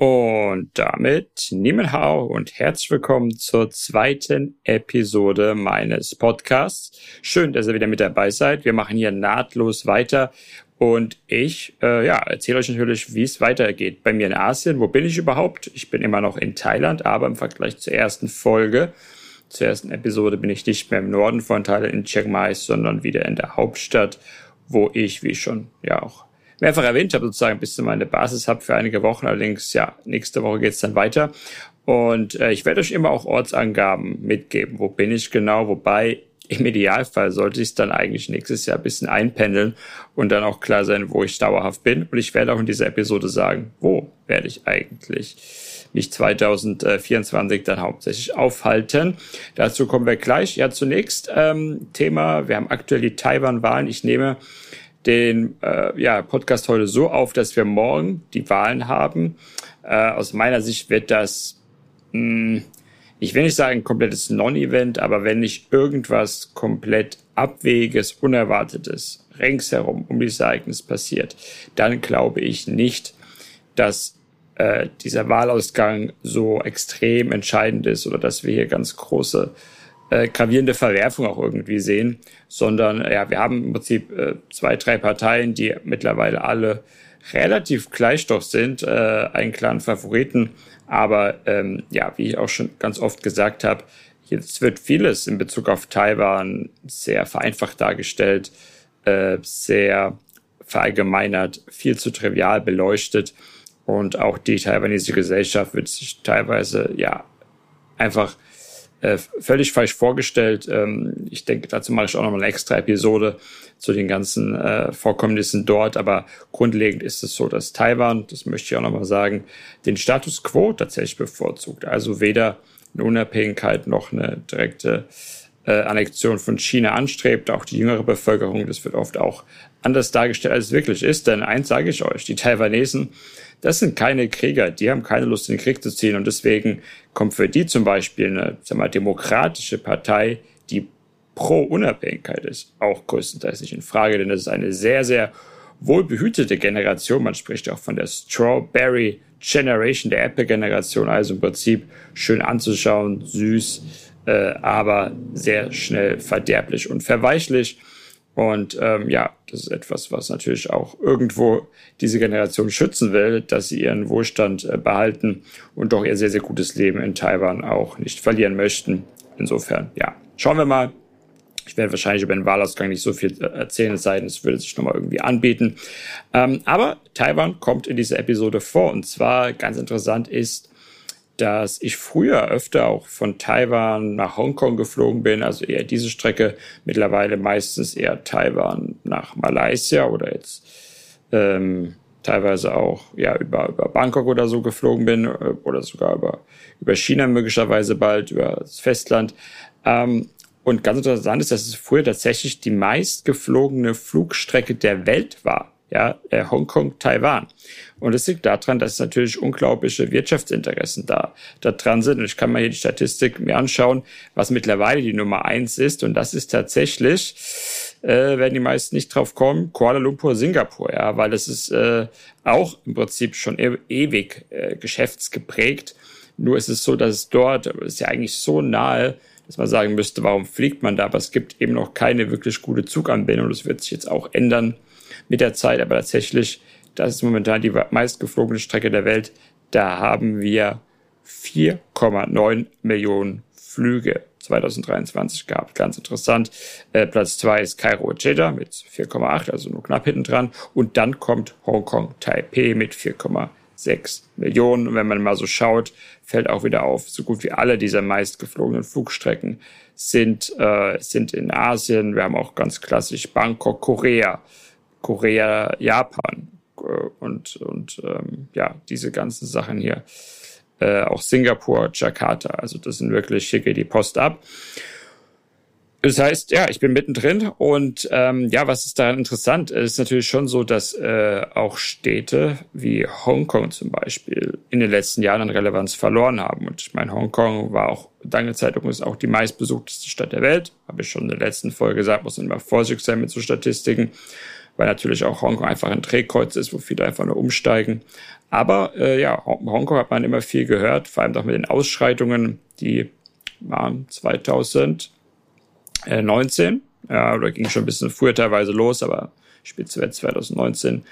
Und damit Niemen Hao und herzlich willkommen zur zweiten Episode meines Podcasts. Schön, dass ihr wieder mit dabei seid. Wir machen hier nahtlos weiter und ich äh, ja, erzähle euch natürlich, wie es weitergeht bei mir in Asien. Wo bin ich überhaupt? Ich bin immer noch in Thailand, aber im Vergleich zur ersten Folge, zur ersten Episode bin ich nicht mehr im Norden von Thailand in Chiang Mai, sondern wieder in der Hauptstadt, wo ich, wie schon ja auch mehrfach erwähnt habe, sozusagen bis zu meine Basis habe für einige Wochen. Allerdings, ja, nächste Woche geht's dann weiter. Und äh, ich werde euch immer auch Ortsangaben mitgeben. Wo bin ich genau? Wobei im Idealfall sollte ich es dann eigentlich nächstes Jahr ein bisschen einpendeln und dann auch klar sein, wo ich dauerhaft bin. Und ich werde auch in dieser Episode sagen, wo werde ich eigentlich mich 2024 dann hauptsächlich aufhalten. Dazu kommen wir gleich. Ja, zunächst ähm, Thema, wir haben aktuell die Taiwan-Wahlen. Ich nehme den äh, ja, Podcast heute so auf, dass wir morgen die Wahlen haben. Äh, aus meiner Sicht wird das, mh, hm, ich will nicht sagen ein komplettes Non-Event, aber wenn nicht irgendwas komplett Abwegiges, Unerwartetes ringsherum um dieses Ereignis passiert, dann glaube ich nicht, dass äh, dieser Wahlausgang so extrem entscheidend ist oder dass wir hier ganz große äh, gravierende Verwerfung auch irgendwie sehen, sondern ja, wir haben im Prinzip äh, zwei, drei Parteien, die mittlerweile alle relativ gleich doch sind, äh, einen klaren Favoriten. Aber ähm, ja, wie ich auch schon ganz oft gesagt habe, jetzt wird vieles in Bezug auf Taiwan sehr vereinfacht dargestellt, äh, sehr verallgemeinert, viel zu trivial beleuchtet. Und auch die taiwanesische Gesellschaft wird sich teilweise ja einfach äh, völlig falsch vorgestellt. Ähm, ich denke, dazu mache ich auch noch mal eine extra Episode zu den ganzen äh, Vorkommnissen dort. Aber grundlegend ist es so, dass Taiwan, das möchte ich auch noch mal sagen, den Status quo tatsächlich bevorzugt. Also weder eine Unabhängigkeit noch eine direkte äh, Annexion von China anstrebt. Auch die jüngere Bevölkerung, das wird oft auch anders dargestellt, als es wirklich ist. Denn eins sage ich euch, die Taiwanesen das sind keine Krieger, die haben keine Lust, in den Krieg zu ziehen. Und deswegen kommt für die zum Beispiel eine sag mal, demokratische Partei, die pro Unabhängigkeit ist, auch größtenteils nicht in Frage, denn das ist eine sehr, sehr wohlbehütete Generation. Man spricht auch von der Strawberry Generation, der Apple-Generation, also im Prinzip schön anzuschauen, süß, äh, aber sehr schnell verderblich und verweichlich. Und ähm, ja, das ist etwas, was natürlich auch irgendwo diese Generation schützen will, dass sie ihren Wohlstand äh, behalten und doch ihr sehr, sehr gutes Leben in Taiwan auch nicht verlieren möchten. Insofern, ja, schauen wir mal. Ich werde wahrscheinlich über den Wahlausgang nicht so viel äh, erzählen, es sei denn, es würde sich nochmal irgendwie anbieten. Ähm, aber Taiwan kommt in dieser Episode vor. Und zwar ganz interessant ist, dass ich früher öfter auch von Taiwan nach Hongkong geflogen bin, also eher diese Strecke, mittlerweile meistens eher Taiwan nach Malaysia oder jetzt ähm, teilweise auch ja über, über Bangkok oder so geflogen bin äh, oder sogar über, über China möglicherweise bald, über das Festland. Ähm, und ganz interessant ist, dass es früher tatsächlich die meistgeflogene Flugstrecke der Welt war ja, äh, Hongkong, Taiwan. Und es liegt daran, dass natürlich unglaubliche Wirtschaftsinteressen da, da dran sind. Und ich kann mal hier die Statistik mir anschauen, was mittlerweile die Nummer eins ist. Und das ist tatsächlich, äh, werden die meisten nicht drauf kommen, Kuala Lumpur, Singapur, ja, weil das ist äh, auch im Prinzip schon e ewig äh, geschäftsgeprägt. Nur ist es so, dass es dort, ist ja eigentlich so nahe, dass man sagen müsste, warum fliegt man da? Aber es gibt eben noch keine wirklich gute Zuganbindung. Das wird sich jetzt auch ändern mit der Zeit, aber tatsächlich, das ist momentan die meistgeflogene Strecke der Welt. Da haben wir 4,9 Millionen Flüge 2023 gehabt. Ganz interessant. Äh, Platz zwei ist Kairo Jeddah mit 4,8, also nur knapp hinten dran. Und dann kommt Hongkong Taipei mit 4,6 Millionen. Und wenn man mal so schaut, fällt auch wieder auf, so gut wie alle dieser meistgeflogenen Flugstrecken sind, äh, sind in Asien. Wir haben auch ganz klassisch Bangkok, Korea, Korea, Japan äh, und, und ähm, ja, diese ganzen Sachen hier. Äh, auch Singapur, Jakarta. Also das sind wirklich, hier geht die Post ab. Das heißt, ja, ich bin mittendrin und ähm, ja, was ist daran interessant? Es ist natürlich schon so, dass äh, auch Städte wie Hongkong zum Beispiel in den letzten Jahren an Relevanz verloren haben. Und ich meine, Hongkong war auch lange Zeit übrigens auch die meistbesuchteste Stadt der Welt. Habe ich schon in der letzten Folge gesagt, muss man immer vorsichtig sein mit so Statistiken weil natürlich auch Hongkong einfach ein Drehkreuz ist, wo viele einfach nur umsteigen. Aber äh, ja, Hongkong hat man immer viel gehört, vor allem auch mit den Ausschreitungen, die waren 2019. Ja, oder ging schon ein bisschen früher teilweise los, aber Spitzwert 2019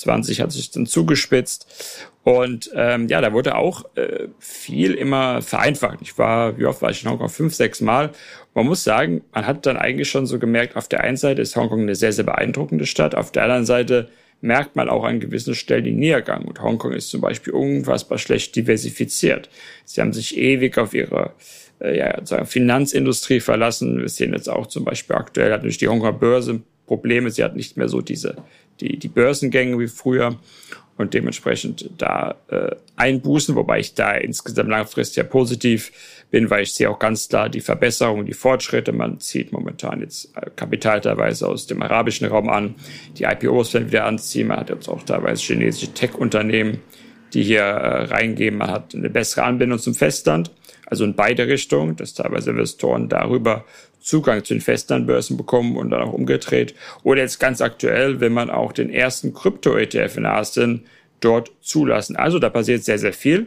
20 hat sich dann zugespitzt. Und ähm, ja, da wurde auch äh, viel immer vereinfacht. Ich war, wie oft war ich in Hongkong? Fünf, sechs Mal. Man muss sagen, man hat dann eigentlich schon so gemerkt, auf der einen Seite ist Hongkong eine sehr, sehr beeindruckende Stadt, auf der anderen Seite merkt man auch an gewissen Stellen den Niedergang. Und Hongkong ist zum Beispiel unfassbar schlecht diversifiziert. Sie haben sich ewig auf ihre äh, ja, sagen, Finanzindustrie verlassen. Wir sehen jetzt auch zum Beispiel aktuell hat natürlich die Hongkong Börse Probleme. Sie hat nicht mehr so diese die, die Börsengänge wie früher und dementsprechend da äh, einbußen, wobei ich da insgesamt langfristig ja positiv bin, weil ich sehe auch ganz klar die Verbesserungen, die Fortschritte. Man zieht momentan jetzt äh, Kapital teilweise aus dem arabischen Raum an, die IPOs werden wieder anziehen, man hat jetzt auch teilweise chinesische Tech-Unternehmen, die hier äh, reingehen, man hat eine bessere Anbindung zum Festland, also in beide Richtungen, dass teilweise Investoren darüber Zugang zu den Festlandbörsen bekommen und dann auch umgedreht. Oder jetzt ganz aktuell, wenn man auch den ersten Krypto-ETF in Asien dort zulassen. Also da passiert sehr, sehr viel.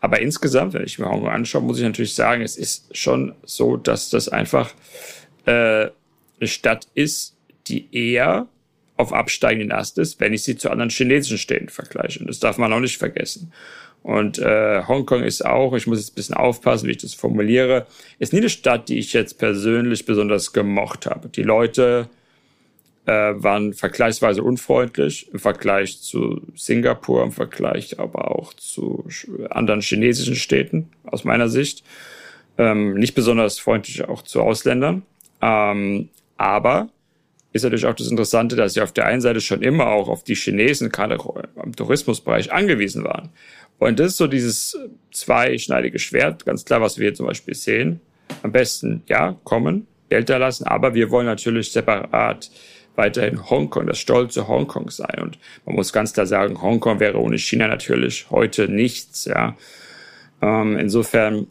Aber insgesamt, wenn ich mir Hongkong anschaue, muss ich natürlich sagen, es ist schon so, dass das einfach äh, eine Stadt ist, die eher auf absteigenden Ast ist, wenn ich sie zu anderen chinesischen Städten vergleiche. Und das darf man auch nicht vergessen. Und äh, Hongkong ist auch, ich muss jetzt ein bisschen aufpassen, wie ich das formuliere, ist nie eine Stadt, die ich jetzt persönlich besonders gemocht habe. Die Leute äh, waren vergleichsweise unfreundlich im Vergleich zu Singapur, im Vergleich aber auch zu anderen chinesischen Städten aus meiner Sicht. Ähm, nicht besonders freundlich auch zu Ausländern. Ähm, aber ist natürlich auch das Interessante, dass sie auf der einen Seite schon immer auch auf die Chinesen, gerade im Tourismusbereich, angewiesen waren. Und das ist so dieses zweischneidige Schwert, ganz klar, was wir hier zum Beispiel sehen. Am besten, ja, kommen, Geld da lassen, aber wir wollen natürlich separat weiterhin Hongkong, das stolze Hongkong sein. Und man muss ganz klar sagen, Hongkong wäre ohne China natürlich heute nichts, ja. Ähm, insofern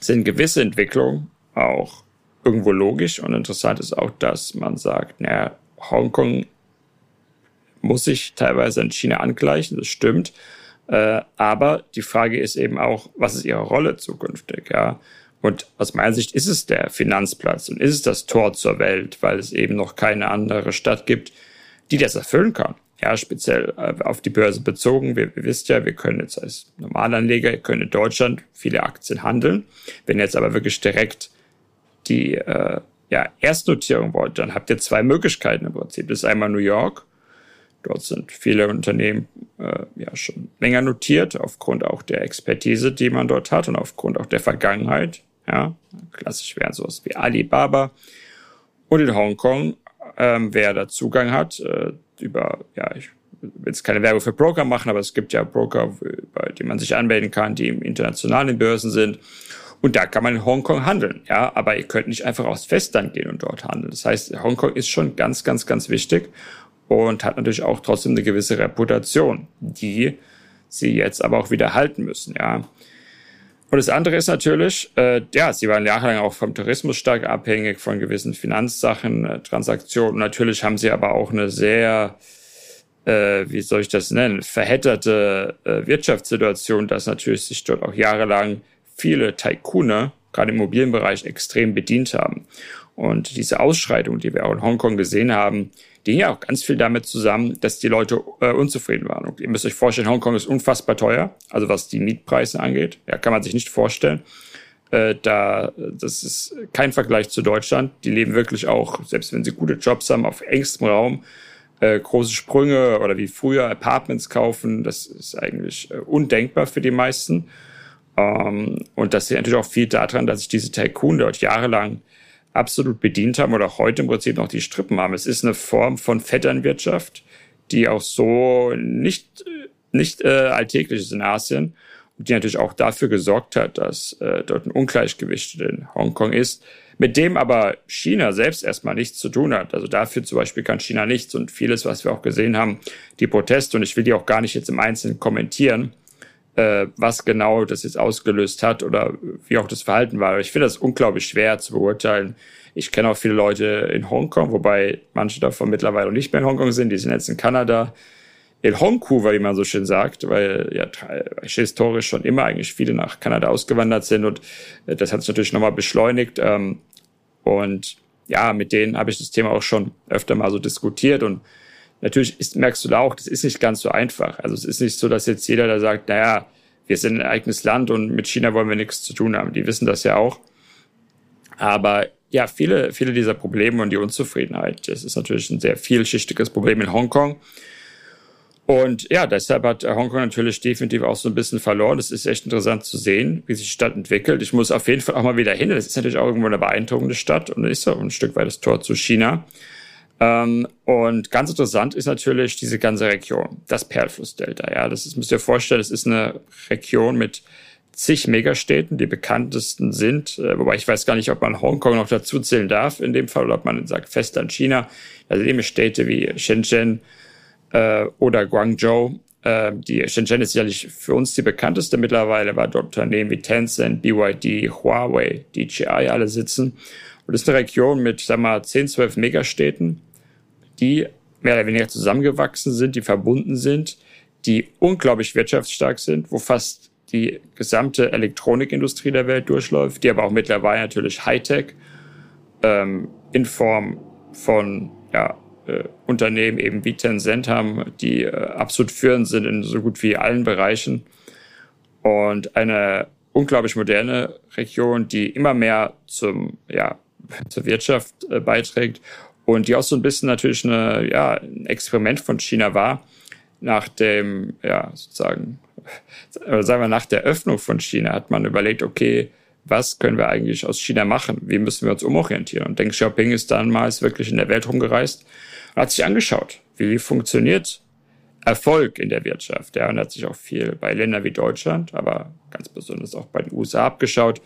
sind gewisse Entwicklungen auch irgendwo logisch und interessant ist auch, dass man sagt, naja, Hongkong muss sich teilweise an China angleichen, das stimmt. Äh, aber die Frage ist eben auch, was ist ihre Rolle zukünftig, ja? Und aus meiner Sicht ist es der Finanzplatz und ist es das Tor zur Welt, weil es eben noch keine andere Stadt gibt, die das erfüllen kann. Ja, speziell äh, auf die Börse bezogen. Wir, wir wisst ja, wir können jetzt als Normalanleger, könnt in Deutschland viele Aktien handeln. Wenn ihr jetzt aber wirklich direkt die äh, ja, Erstnotierung wollt, dann habt ihr zwei Möglichkeiten im Prinzip. Das ist einmal New York Dort sind viele Unternehmen äh, ja schon länger notiert, aufgrund auch der Expertise, die man dort hat und aufgrund auch der Vergangenheit. Ja, klassisch wären sowas wie Alibaba. Und in Hongkong, ähm, wer da Zugang hat, äh, über, ja, ich will jetzt keine Werbung für Broker machen, aber es gibt ja Broker, bei denen man sich anmelden kann, die im internationalen Börsen sind. Und da kann man in Hongkong handeln, ja, aber ihr könnt nicht einfach aufs Festland gehen und dort handeln. Das heißt, Hongkong ist schon ganz, ganz, ganz wichtig und hat natürlich auch trotzdem eine gewisse Reputation, die sie jetzt aber auch wieder halten müssen, ja. Und das andere ist natürlich, äh, ja, sie waren jahrelang auch vom Tourismus stark abhängig von gewissen Finanzsachen, äh, Transaktionen. Natürlich haben sie aber auch eine sehr, äh, wie soll ich das nennen, verhedderte äh, Wirtschaftssituation, dass natürlich sich dort auch jahrelang viele Taikune, gerade im Immobilienbereich, extrem bedient haben. Und diese Ausschreitung, die wir auch in Hongkong gesehen haben, hing ja auch ganz viel damit zusammen, dass die Leute äh, unzufrieden waren. Und ihr müsst euch vorstellen, Hongkong ist unfassbar teuer, also was die Mietpreise angeht. Ja, kann man sich nicht vorstellen. Äh, da, das ist kein Vergleich zu Deutschland. Die leben wirklich auch, selbst wenn sie gute Jobs haben, auf engstem Raum. Äh, große Sprünge oder wie früher Apartments kaufen, das ist eigentlich äh, undenkbar für die meisten. Ähm, und das liegt natürlich auch viel daran, dass sich diese Tycoon dort jahrelang absolut bedient haben oder heute im Prinzip noch die Strippen haben. Es ist eine Form von Vetternwirtschaft, die auch so nicht, nicht äh, alltäglich ist in Asien und die natürlich auch dafür gesorgt hat, dass äh, dort ein Ungleichgewicht in Hongkong ist, mit dem aber China selbst erstmal nichts zu tun hat. Also dafür zum Beispiel kann China nichts und vieles, was wir auch gesehen haben, die Proteste, und ich will die auch gar nicht jetzt im Einzelnen kommentieren, was genau das jetzt ausgelöst hat oder wie auch das Verhalten war. Ich finde das unglaublich schwer zu beurteilen, Ich kenne auch viele Leute in Hongkong, wobei manche davon mittlerweile nicht mehr in Hongkong sind. Die sind jetzt in Kanada, in Vancouver, wie man so schön sagt, weil ja historisch schon immer eigentlich viele nach Kanada ausgewandert sind und äh, das hat sich natürlich nochmal beschleunigt. Ähm, und ja, mit denen habe ich das Thema auch schon öfter mal so diskutiert und natürlich ist, merkst du da auch, das ist nicht ganz so einfach. Also es ist nicht so, dass jetzt jeder da sagt, naja, wir sind ein eigenes Land und mit China wollen wir nichts zu tun haben. Die wissen das ja auch. Aber ja, viele, viele dieser Probleme und die Unzufriedenheit, das ist natürlich ein sehr vielschichtiges Problem in Hongkong. Und ja, deshalb hat Hongkong natürlich definitiv auch so ein bisschen verloren. Es ist echt interessant zu sehen, wie sich die Stadt entwickelt. Ich muss auf jeden Fall auch mal wieder hin. Das ist natürlich auch irgendwo eine beeindruckende Stadt und ist auch ein Stück weit das Tor zu China. Ähm, und ganz interessant ist natürlich diese ganze Region, das Perlflussdelta. Ja, das ist, müsst ihr vorstellen, es ist eine Region mit zig Megastädten, die bekanntesten sind, äh, wobei ich weiß gar nicht, ob man Hongkong noch dazu zählen darf in dem Fall oder ob man sagt Festland China. Also eben Städte wie Shenzhen äh, oder Guangzhou. Äh, die Shenzhen ist sicherlich für uns die bekannteste mittlerweile, weil dort Unternehmen wie Tencent, BYD, Huawei, DJI alle sitzen. Und das ist eine Region mit, sag mal, 10, 12 Megastädten die mehr oder weniger zusammengewachsen sind, die verbunden sind, die unglaublich wirtschaftsstark sind, wo fast die gesamte Elektronikindustrie der Welt durchläuft, die aber auch mittlerweile natürlich Hightech ähm, in Form von ja, äh, Unternehmen eben wie Tencent haben, die äh, absolut führend sind in so gut wie allen Bereichen. Und eine unglaublich moderne Region, die immer mehr zum, ja, zur Wirtschaft äh, beiträgt und die auch so ein bisschen natürlich eine, ja, ein Experiment von China war, nach dem, ja, sozusagen, sagen wir, nach der Öffnung von China hat man überlegt, okay, was können wir eigentlich aus China machen? Wie müssen wir uns umorientieren? Und Deng Xiaoping ist dann mal wirklich in der Welt rumgereist und hat sich angeschaut, wie funktioniert Erfolg in der Wirtschaft. Ja, und hat sich auch viel bei Ländern wie Deutschland, aber ganz besonders auch bei den USA abgeschaut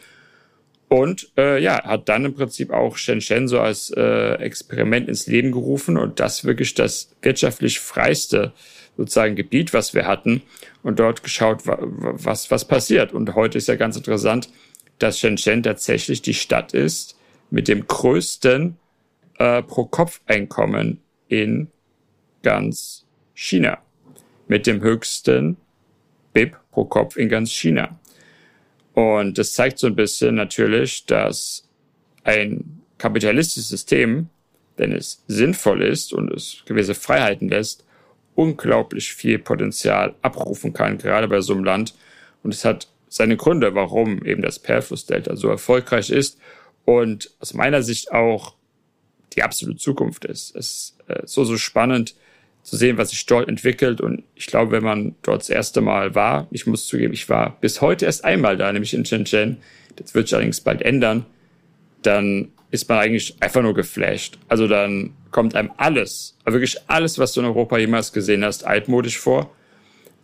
und äh, ja, hat dann im Prinzip auch Shenzhen so als äh, Experiment ins Leben gerufen und das wirklich das wirtschaftlich freiste sozusagen Gebiet, was wir hatten und dort geschaut, was, was passiert. Und heute ist ja ganz interessant, dass Shenzhen tatsächlich die Stadt ist mit dem größten äh, Pro-Kopf-Einkommen in ganz China. Mit dem höchsten BIP pro Kopf in ganz China. Und das zeigt so ein bisschen natürlich, dass ein kapitalistisches System, wenn es sinnvoll ist und es gewisse Freiheiten lässt, unglaublich viel Potenzial abrufen kann, gerade bei so einem Land. Und es hat seine Gründe, warum eben das Perfluss-Delta so erfolgreich ist und aus meiner Sicht auch die absolute Zukunft ist. Es ist äh, so, so spannend, zu sehen, was sich dort entwickelt. Und ich glaube, wenn man dort das erste Mal war, ich muss zugeben, ich war bis heute erst einmal da, nämlich in Shenzhen. Das wird sich allerdings bald ändern. Dann ist man eigentlich einfach nur geflasht. Also dann kommt einem alles, wirklich alles, was du in Europa jemals gesehen hast, altmodisch vor.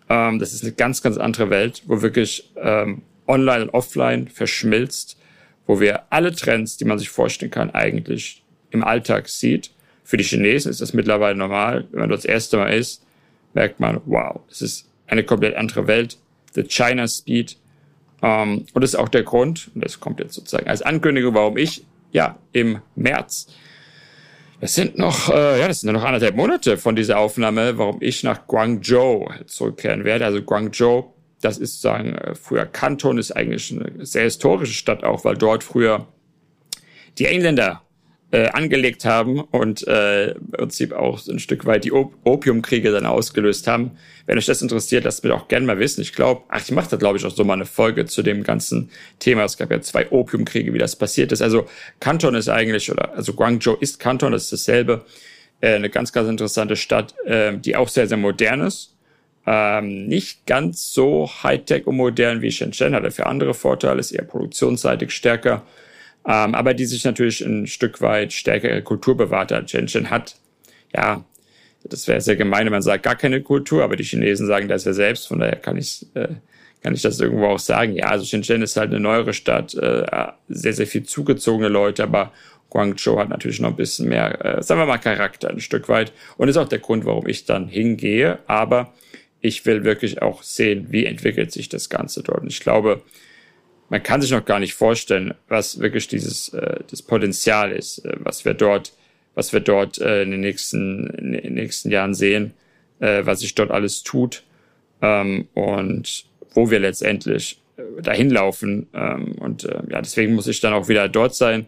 Ähm, das ist eine ganz, ganz andere Welt, wo wirklich ähm, online und offline verschmilzt, wo wir alle Trends, die man sich vorstellen kann, eigentlich im Alltag sieht für die Chinesen ist das mittlerweile normal. Wenn man dort das erste Mal ist, merkt man, wow, es ist eine komplett andere Welt. The China Speed. Ähm, und das ist auch der Grund, und das kommt jetzt sozusagen als Ankündigung, warum ich, ja, im März, das sind noch, äh, ja, das sind noch anderthalb Monate von dieser Aufnahme, warum ich nach Guangzhou zurückkehren werde. Also Guangzhou, das ist sozusagen äh, früher Kanton, ist eigentlich eine sehr historische Stadt auch, weil dort früher die Engländer äh, angelegt haben und äh, im Prinzip auch ein Stück weit die Op Opiumkriege dann ausgelöst haben. Wenn euch das interessiert, lasst mir auch gerne mal wissen. Ich glaube, ach, ich mache da glaube ich auch so mal eine Folge zu dem ganzen Thema. Es gab ja zwei Opiumkriege, wie das passiert ist. Also Kanton ist eigentlich, oder also Guangzhou ist Kanton, das ist dasselbe. Äh, eine ganz, ganz interessante Stadt, äh, die auch sehr, sehr modern ist. Ähm, nicht ganz so Hightech und modern wie Shenzhen, hat dafür andere Vorteile, ist eher produktionsseitig stärker ähm, aber die sich natürlich ein Stück weit stärkere Kultur bewahrt hat. Shenzhen hat, ja, das wäre sehr gemein, wenn man sagt, gar keine Kultur, aber die Chinesen sagen das ja selbst, von daher kann ich, äh, kann ich das irgendwo auch sagen. Ja, also Shenzhen ist halt eine neuere Stadt, äh, sehr, sehr viel zugezogene Leute, aber Guangzhou hat natürlich noch ein bisschen mehr, äh, sagen wir mal, Charakter ein Stück weit und ist auch der Grund, warum ich dann hingehe, aber ich will wirklich auch sehen, wie entwickelt sich das Ganze dort. Und ich glaube, man kann sich noch gar nicht vorstellen, was wirklich dieses äh, das Potenzial ist, äh, was wir dort, was wir dort äh, in den nächsten in den nächsten Jahren sehen, äh, was sich dort alles tut ähm, und wo wir letztendlich äh, dahin laufen. Ähm, und äh, ja, deswegen muss ich dann auch wieder dort sein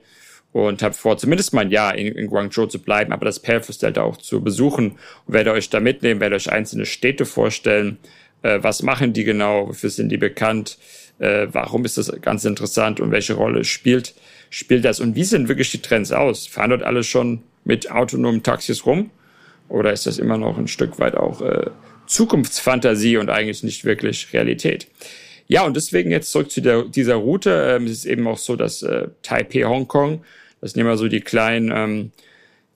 und habe vor, zumindest mal ein Jahr in, in Guangzhou zu bleiben, aber das Perfest Delta auch zu besuchen und werde euch da mitnehmen, werde euch einzelne Städte vorstellen. Äh, was machen die genau? Wofür sind die bekannt? Äh, warum ist das ganz interessant und welche Rolle spielt, spielt das? Und wie sehen wirklich die Trends aus? Fahren dort alle schon mit autonomen Taxis rum? Oder ist das immer noch ein Stück weit auch äh, Zukunftsfantasie und eigentlich nicht wirklich Realität? Ja, und deswegen jetzt zurück zu der, dieser Route. Ähm, es ist eben auch so, dass äh, Taipei, Hongkong, das sind immer so die kleinen ähm,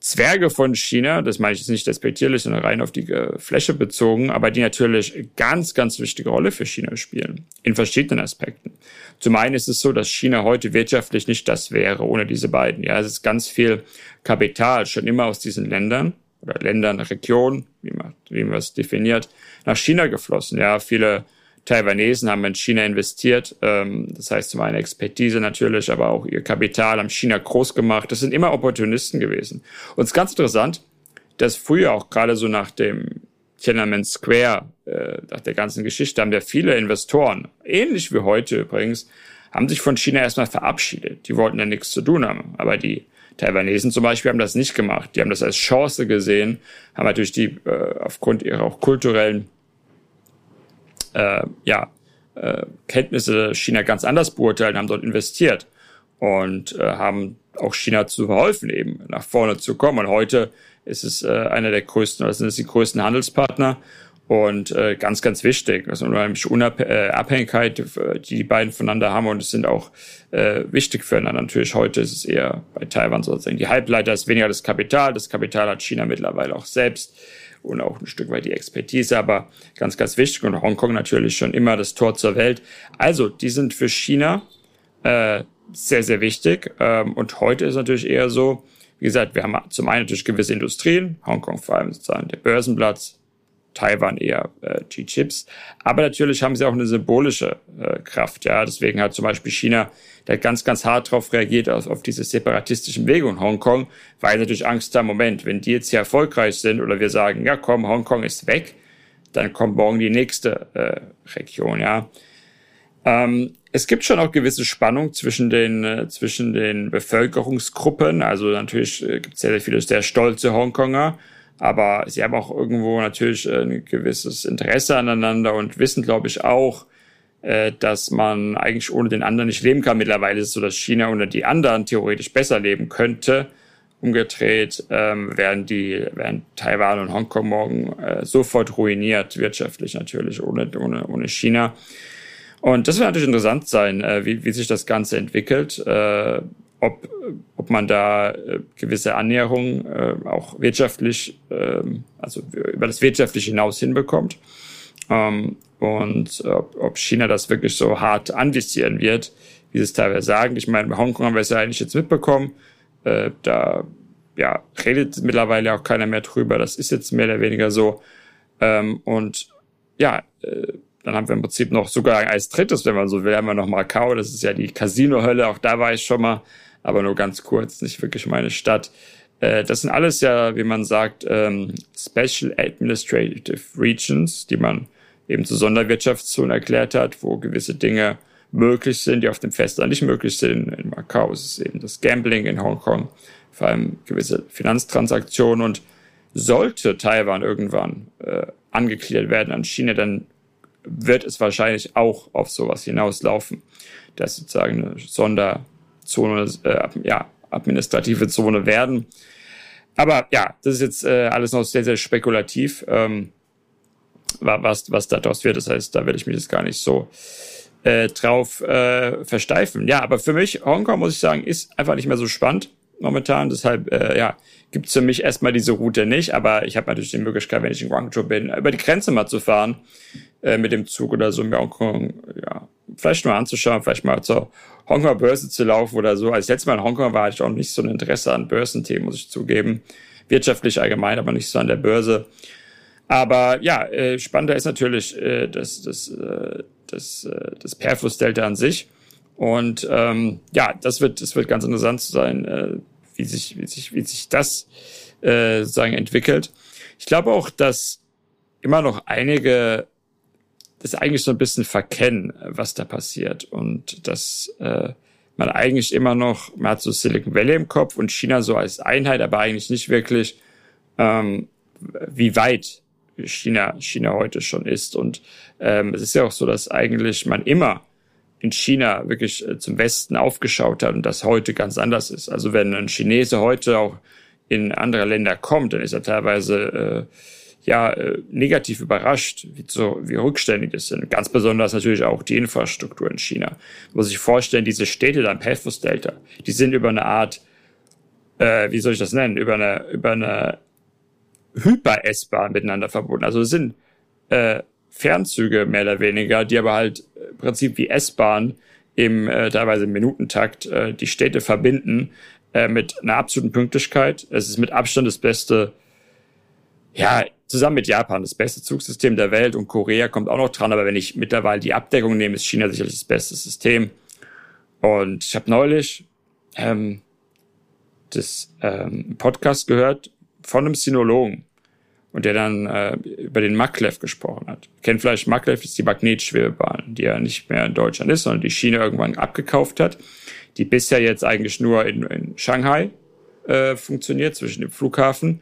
Zwerge von China, das meine ich jetzt nicht despektierlich, sondern rein auf die äh, Fläche bezogen, aber die natürlich ganz, ganz wichtige Rolle für China spielen, in verschiedenen Aspekten. Zum einen ist es so, dass China heute wirtschaftlich nicht das wäre ohne diese beiden. Ja, es ist ganz viel Kapital schon immer aus diesen Ländern oder Ländern, Regionen, wie man, wie man es definiert, nach China geflossen. Ja, viele Taiwanesen haben in China investiert. Ähm, das heißt zum einen Expertise natürlich, aber auch ihr Kapital haben China groß gemacht. Das sind immer Opportunisten gewesen. Und es ist ganz interessant, dass früher auch gerade so nach dem Tiananmen Square, äh, nach der ganzen Geschichte, haben ja viele Investoren, ähnlich wie heute übrigens, haben sich von China erstmal verabschiedet. Die wollten ja nichts zu tun haben. Aber die Taiwanesen zum Beispiel haben das nicht gemacht. Die haben das als Chance gesehen, haben natürlich die äh, aufgrund ihrer auch kulturellen äh, ja, äh, Kenntnisse China ganz anders beurteilen, haben dort investiert und äh, haben auch China zu verholfen, eben nach vorne zu kommen. Und heute ist es äh, einer der größten, oder sind es die größten Handelspartner und äh, ganz, ganz wichtig. Also unheimliche Unab äh, Abhängigkeit, die die beiden voneinander haben und es sind auch äh, wichtig füreinander. Natürlich heute ist es eher bei Taiwan sozusagen die Halbleiter ist weniger das Kapital. Das Kapital hat China mittlerweile auch selbst und auch ein Stück weit die Expertise, aber ganz, ganz wichtig und Hongkong natürlich schon immer das Tor zur Welt. Also, die sind für China äh, sehr, sehr wichtig ähm, und heute ist natürlich eher so, wie gesagt, wir haben zum einen natürlich gewisse Industrien, Hongkong vor allem sozusagen der Börsenplatz, Taiwan eher äh, G-Chips. Aber natürlich haben sie auch eine symbolische äh, Kraft. Ja, deswegen hat zum Beispiel China da ganz, ganz hart darauf reagiert auf, auf diese separatistischen Bewegungen in Hongkong, weil natürlich Angst haben, Moment, wenn die jetzt hier erfolgreich sind oder wir sagen, ja komm, Hongkong ist weg, dann kommt morgen die nächste äh, Region. Ja, ähm, es gibt schon auch gewisse Spannung zwischen den äh, zwischen den Bevölkerungsgruppen. Also natürlich äh, gibt es sehr, sehr viele sehr stolze Hongkonger aber sie haben auch irgendwo natürlich äh, ein gewisses Interesse aneinander und wissen, glaube ich, auch, äh, dass man eigentlich ohne den anderen nicht leben kann. Mittlerweile ist es so, dass China ohne die anderen theoretisch besser leben könnte. Umgedreht ähm, werden die werden Taiwan und Hongkong morgen äh, sofort ruiniert, wirtschaftlich natürlich, ohne, ohne, ohne China. Und das wird natürlich interessant sein, äh, wie, wie sich das Ganze entwickelt. Äh, ob, ob man da äh, gewisse Annäherungen äh, auch wirtschaftlich, äh, also über das wirtschaftliche hinaus hinbekommt. Ähm, und ob, ob China das wirklich so hart anvisieren wird, wie sie es teilweise sagen. Ich meine, bei Hongkong haben wir es ja eigentlich jetzt mitbekommen. Äh, da ja, redet mittlerweile auch keiner mehr drüber. Das ist jetzt mehr oder weniger so. Ähm, und ja, äh, dann haben wir im Prinzip noch sogar als drittes, wenn man so will, haben wir noch Macau. Das ist ja die Casino-Hölle. Auch da war ich schon mal aber nur ganz kurz, nicht wirklich meine Stadt. Äh, das sind alles ja, wie man sagt, ähm, Special Administrative Regions, die man eben zu Sonderwirtschaftszonen erklärt hat, wo gewisse Dinge möglich sind, die auf dem Festland nicht möglich sind. In Macau ist es eben das Gambling, in Hongkong vor allem gewisse Finanztransaktionen und sollte Taiwan irgendwann äh, angegliedert werden an China, dann wird es wahrscheinlich auch auf sowas hinauslaufen, dass sozusagen eine Sonder Zone, äh, ja, administrative Zone werden. Aber ja, das ist jetzt äh, alles noch sehr, sehr spekulativ, ähm, was, was daraus wird. Das heißt, da werde ich mich jetzt gar nicht so äh, drauf äh, versteifen. Ja, aber für mich, Hongkong, muss ich sagen, ist einfach nicht mehr so spannend momentan. Deshalb, äh, ja, gibt's für mich erstmal diese Route nicht. Aber ich habe natürlich die Möglichkeit, wenn ich in Guangzhou bin, über die Grenze mal zu fahren äh, mit dem Zug oder so, mir Hongkong, ja, vielleicht mal anzuschauen, vielleicht mal zur Hongkonger Börse zu laufen oder so. Als letztes Mal in Hongkong war ich auch nicht so ein Interesse an Börsenthemen, muss ich zugeben. Wirtschaftlich allgemein, aber nicht so an der Börse. Aber ja, äh, spannender ist natürlich äh, das, das, äh, das, äh, das Perfluss-Delta an sich. Und ähm, ja, das wird, das wird ganz interessant sein, äh, wie sich, wie sich, wie sich das äh, sozusagen entwickelt. Ich glaube auch, dass immer noch einige das eigentlich so ein bisschen verkennen, was da passiert. Und dass äh, man eigentlich immer noch, man hat so Silicon Valley im Kopf und China so als Einheit, aber eigentlich nicht wirklich, ähm, wie weit China, China heute schon ist. Und ähm, es ist ja auch so, dass eigentlich man immer in China wirklich äh, zum Westen aufgeschaut hat und das heute ganz anders ist. Also wenn ein Chinese heute auch in andere Länder kommt, dann ist er teilweise äh, ja äh, negativ überrascht, wie, so, wie rückständig das sind. Ganz besonders natürlich auch die Infrastruktur in China. Man muss sich vorstellen, diese Städte da im Pathos Delta, die sind über eine Art, äh, wie soll ich das nennen, über eine, über eine Hyper-S-Bahn miteinander verbunden. Also es sind äh, Fernzüge mehr oder weniger, die aber halt im Prinzip wie S-Bahn im äh, teilweise im Minutentakt äh, die Städte verbinden äh, mit einer absoluten Pünktlichkeit. Es ist mit Abstand das beste, ja, zusammen mit Japan das beste Zugsystem der Welt und Korea kommt auch noch dran, aber wenn ich mittlerweile die Abdeckung nehme, ist China sicherlich das beste System. Und ich habe neulich ähm, das ähm, Podcast gehört von einem Sinologen und der dann äh, über den Maglev gesprochen hat. Kennt vielleicht Maglev ist die Magnetschwebebahn, die ja nicht mehr in Deutschland ist, sondern die China irgendwann abgekauft hat, die bisher jetzt eigentlich nur in, in Shanghai äh, funktioniert, zwischen dem Flughafen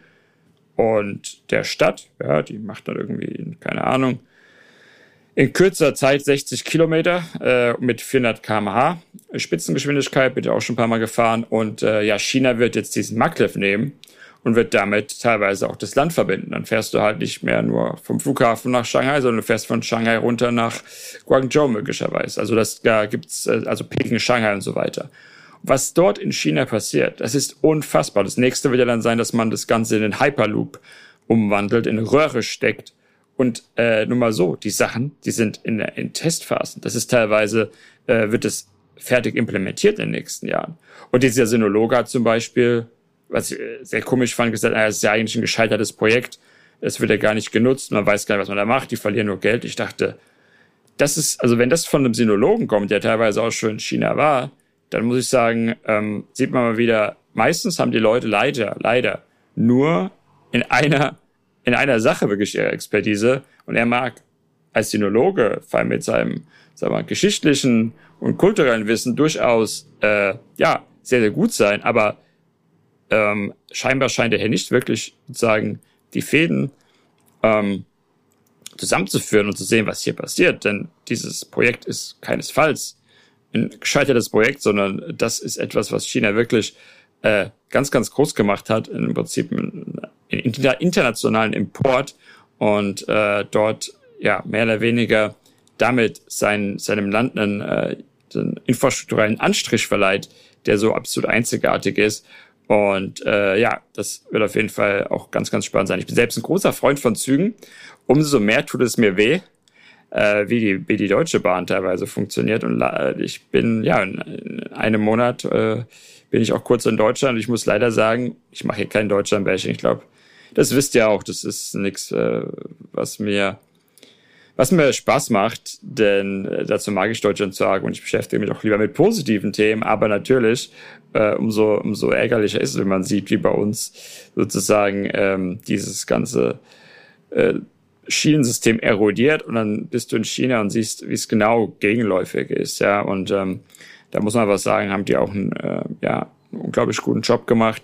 und der Stadt. Ja, die macht dann irgendwie, keine Ahnung, in kürzer Zeit 60 Kilometer äh, mit 400 km/h Spitzengeschwindigkeit, bitte auch schon ein paar Mal gefahren. Und äh, ja, China wird jetzt diesen Maglev nehmen und wird damit teilweise auch das Land verbinden. Dann fährst du halt nicht mehr nur vom Flughafen nach Shanghai, sondern du fährst von Shanghai runter nach Guangzhou möglicherweise. Also das, da gibt's äh, also Peking, Shanghai und so weiter. Was dort in China passiert, das ist unfassbar. Das nächste wird ja dann sein, dass man das Ganze in den Hyperloop umwandelt, in Röhre steckt und äh, nur mal so, die Sachen, die sind in, in Testphasen. Das ist teilweise, äh, wird es fertig implementiert in den nächsten Jahren. Und dieser Synologe hat zum Beispiel, was ich äh, sehr komisch fand, gesagt, das ist ja eigentlich ein gescheitertes Projekt. Es wird ja gar nicht genutzt, man weiß gar nicht, was man da macht, die verlieren nur Geld. Ich dachte, das ist, also wenn das von einem Sinologen kommt, der teilweise auch schon in China war, dann muss ich sagen, ähm, sieht man mal wieder, meistens haben die Leute leider, leider nur in einer in einer Sache wirklich ihre Expertise und er mag als Sinologe, vor allem mit seinem sagen wir, geschichtlichen und kulturellen Wissen durchaus äh, ja sehr, sehr gut sein, aber ähm, scheinbar scheint er hier nicht wirklich sozusagen die Fäden ähm, zusammenzuführen und zu sehen, was hier passiert. Denn dieses Projekt ist keinesfalls ein gescheitertes Projekt, sondern das ist etwas, was China wirklich äh, ganz, ganz groß gemacht hat, im Prinzip einen, internationalen Import und äh, dort ja mehr oder weniger damit sein, seinem Land einen, äh, einen infrastrukturellen Anstrich verleiht, der so absolut einzigartig ist. Und äh, ja, das wird auf jeden Fall auch ganz, ganz spannend sein. Ich bin selbst ein großer Freund von Zügen. Umso mehr tut es mir weh, äh, wie, die, wie die Deutsche Bahn teilweise funktioniert. Und ich bin ja in, in einem Monat äh, bin ich auch kurz in Deutschland. Ich muss leider sagen, ich mache hier kein Deutschland-Bashing. Ich glaube, das wisst ihr auch. Das ist nichts, äh, was mir was mir Spaß macht, denn äh, dazu mag ich Deutschland sagen und ich beschäftige mich auch lieber mit positiven Themen, aber natürlich äh, umso, umso ärgerlicher ist es, wenn man sieht, wie bei uns sozusagen ähm, dieses ganze äh, Schienensystem erodiert und dann bist du in China und siehst, wie es genau gegenläufig ist, ja, und ähm, da muss man was sagen, haben die auch einen, äh, ja, unglaublich guten Job gemacht.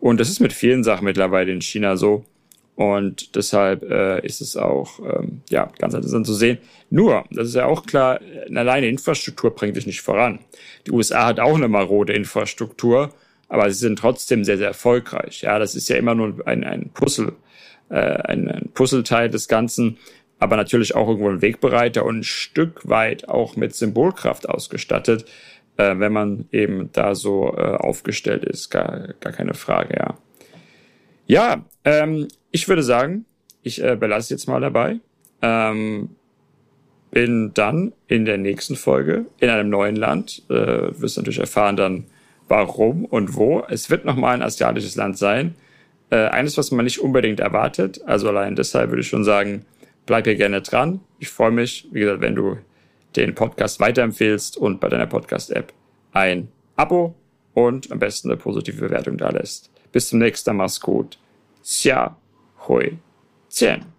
Und das ist mit vielen Sachen mittlerweile in China so. Und deshalb äh, ist es auch ähm, ja, ganz interessant zu sehen. Nur, das ist ja auch klar, eine alleine Infrastruktur bringt dich nicht voran. Die USA hat auch eine marode Infrastruktur, aber sie sind trotzdem sehr, sehr erfolgreich. Ja, das ist ja immer nur ein, ein Puzzle, äh, ein, ein Puzzleteil des Ganzen, aber natürlich auch irgendwo ein Wegbereiter und ein Stück weit auch mit Symbolkraft ausgestattet äh, wenn man eben da so äh, aufgestellt ist. Gar, gar keine Frage, ja. Ja, ähm, ich würde sagen, ich äh, belasse jetzt mal dabei. Ähm, bin dann in der nächsten Folge in einem neuen Land. Äh, wirst natürlich erfahren dann, warum und wo. Es wird nochmal ein asiatisches Land sein. Äh, eines, was man nicht unbedingt erwartet. Also allein deshalb würde ich schon sagen, bleib hier gerne dran. Ich freue mich, wie gesagt, wenn du den Podcast weiterempfehlst und bei deiner Podcast-App ein Abo und am besten eine positive Bewertung da lässt. Bis zum nächsten Mal, mach's gut. Xia Hui Zhen.